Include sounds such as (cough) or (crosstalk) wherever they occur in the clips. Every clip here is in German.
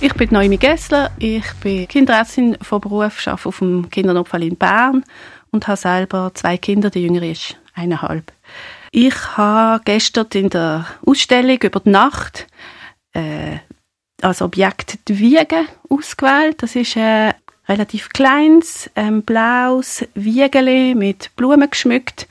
Ich bin Noemi Gessler, ich bin Kinderärztin von Beruf, arbeite auf dem Kindernotfall in Bern und habe selber zwei Kinder, die jüngere ist eineinhalb. Ich habe gestern in der Ausstellung über die Nacht äh, als Objekt die Wiege ausgewählt. Das ist ein relativ kleines, ähm, blaues Wiegele mit Blumen geschmückt,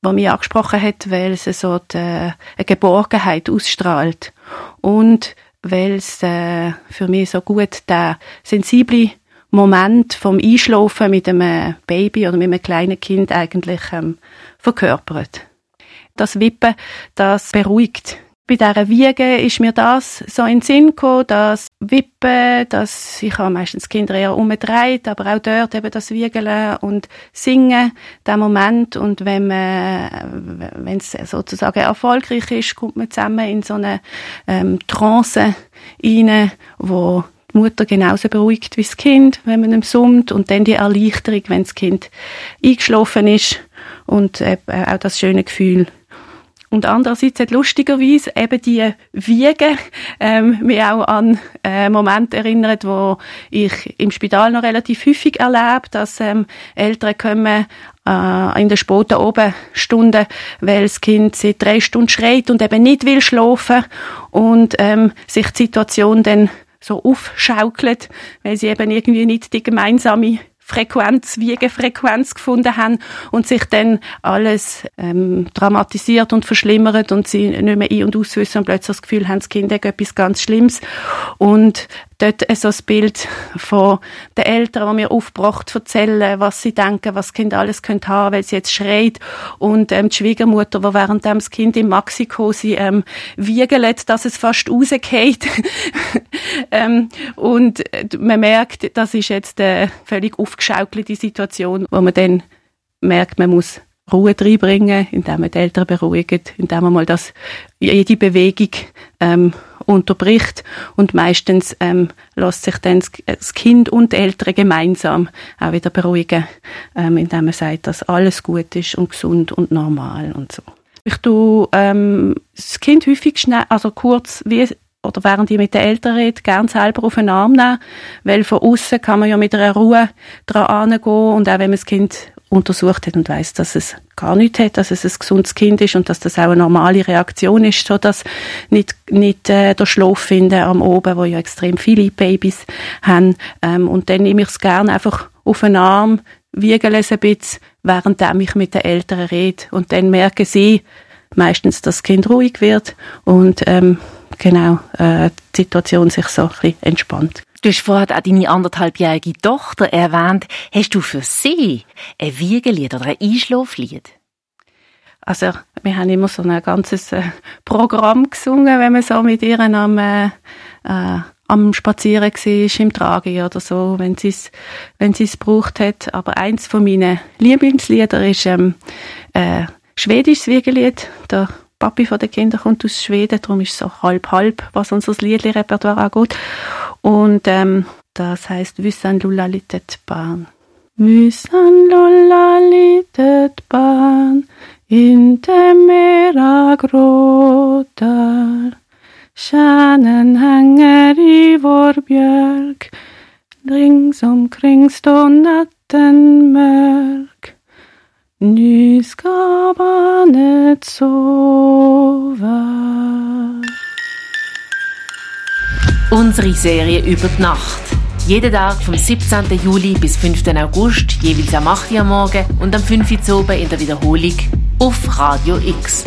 was mich angesprochen hat, weil es so die, äh, eine Geborgenheit ausstrahlt. Und weil es äh, für mich so gut der sensible Moment vom Einschlafen mit einem Baby oder mit einem kleinen Kind eigentlich ähm, verkörpert. Das Wippen, das beruhigt. Bei dieser Wiege ist mir das so in den Sinn gekommen, das Wippen, dass ich habe meistens Kinder eher umgedreht, aber auch dort eben das Wiegeln und Singen, der Moment. Und wenn man, wenn es sozusagen erfolgreich ist, kommt man zusammen in so eine ähm, Trance rein, wo die Mutter genauso beruhigt wie das Kind, wenn man ihm summt und dann die Erleichterung, wenn das Kind eingeschlafen ist und äh, auch das schöne Gefühl und andererseits hat lustigerweise eben die Wiege ähm, mich auch an äh, Momente erinnert, wo ich im Spital noch relativ häufig erlebe, dass ähm, Eltern kommen äh, in der späten Obenstunden, weil das Kind seit drei Stunden schreit und eben nicht will schlafen und ähm, sich die Situation dann so aufschaukelt, weil sie eben irgendwie nicht die gemeinsame Frequenz, Wiegefrequenz gefunden haben und sich dann alles ähm, dramatisiert und verschlimmert und sie nicht mehr ein- und auswissen und plötzlich das Gefühl haben, das Kind hat etwas ganz Schlimmes. Und dort so das Bild von den Eltern, die mir aufgebracht erzählen, was sie denken, was das Kind alles könnte haben, weil sie jetzt schreit. Und ähm, die Schwiegermutter, die während das Kind in Mexiko sie ähm, wiegelt, dass es fast rausgeht. (laughs) ähm, und äh, man merkt, das ist jetzt eine völlig aufgeschaukelte Situation, wo man dann merkt, man muss Ruhe reinbringen, indem man die Eltern beruhigt, indem man mal das, jede Bewegung ähm, unterbricht und meistens ähm, lässt sich dann das Kind und die Eltern gemeinsam auch wieder beruhigen, ähm, indem man sagt, dass alles gut ist und gesund und normal und so. Ich tue ähm, das Kind häufig schnell, also kurz wie oder während ich mit den Eltern rede, gern selber auf den Arm nehmen, weil von außen kann man ja mit einer Ruhe dran gehen und auch wenn man das Kind untersucht hat und weiß, dass es gar nichts hat, dass es ein gesundes Kind ist und dass das auch eine normale Reaktion ist, so dass nicht nicht äh, der Schlaf finden am Oben, wo ja extrem viele Babys haben. Ähm, und dann nehme ich es gerne einfach auf den Arm, wiegele es ein bisschen, während ich mit den Eltern rede. Und dann merken sie meistens, dass das Kind ruhig wird und ähm, genau äh, die Situation sich so ein bisschen entspannt. Du hast vorhin auch deine anderthalbjährige Tochter erwähnt. Hast du für sie ein Wiegelied oder ein Einschlaflied? Also, wir haben immer so ein ganzes äh, Programm gesungen, wenn man so mit ihr am, äh, äh, am Spazieren war, im Trage oder so, wenn sie es wenn sie's gebraucht hat. Aber eins von meinen Lieblingslieder ist ähm, äh, schwedisches Wiegelied. Der Papi von den Kindern kommt aus Schweden, darum ist es so halb-halb, was unser Liedli-Repertoire angeht. Und ähm, das heißt Vysan Lulla litet barn. Vysan Lulla litet barn, inte mera gråtar. Stjärnen hänger i vår björk, rings omkring står natten mörk. Nu Unsere Serie über die Nacht. Jeden Tag vom 17. Juli bis 5. August, jeweils am 8. Uhr am Morgen und am 5. Uhr oben in der Wiederholung auf Radio X.